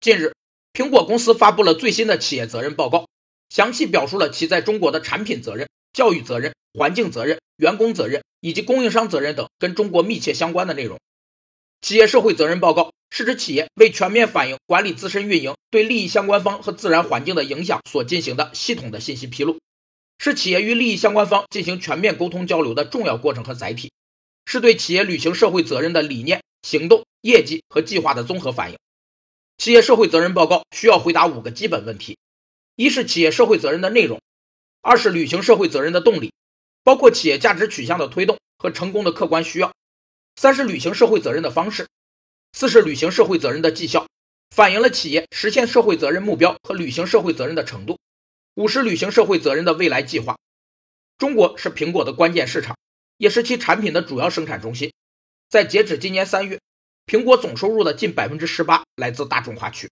近日，苹果公司发布了最新的企业责任报告，详细表述了其在中国的产品责任、教育责任、环境责任、员工责任以及供应商责任等跟中国密切相关的内容。企业社会责任报告是指企业为全面反映管理自身运营对利益相关方和自然环境的影响所进行的系统的信息披露，是企业与利益相关方进行全面沟通交流的重要过程和载体，是对企业履行社会责任的理念、行动、业绩和计划的综合反映。企业社会责任报告需要回答五个基本问题：一是企业社会责任的内容；二是履行社会责任的动力，包括企业价值取向的推动和成功的客观需要。三是履行社会责任的方式，四是履行社会责任的绩效，反映了企业实现社会责任目标和履行社会责任的程度。五是履行社会责任的未来计划。中国是苹果的关键市场，也是其产品的主要生产中心。在截止今年三月，苹果总收入的近百分之十八来自大众化区。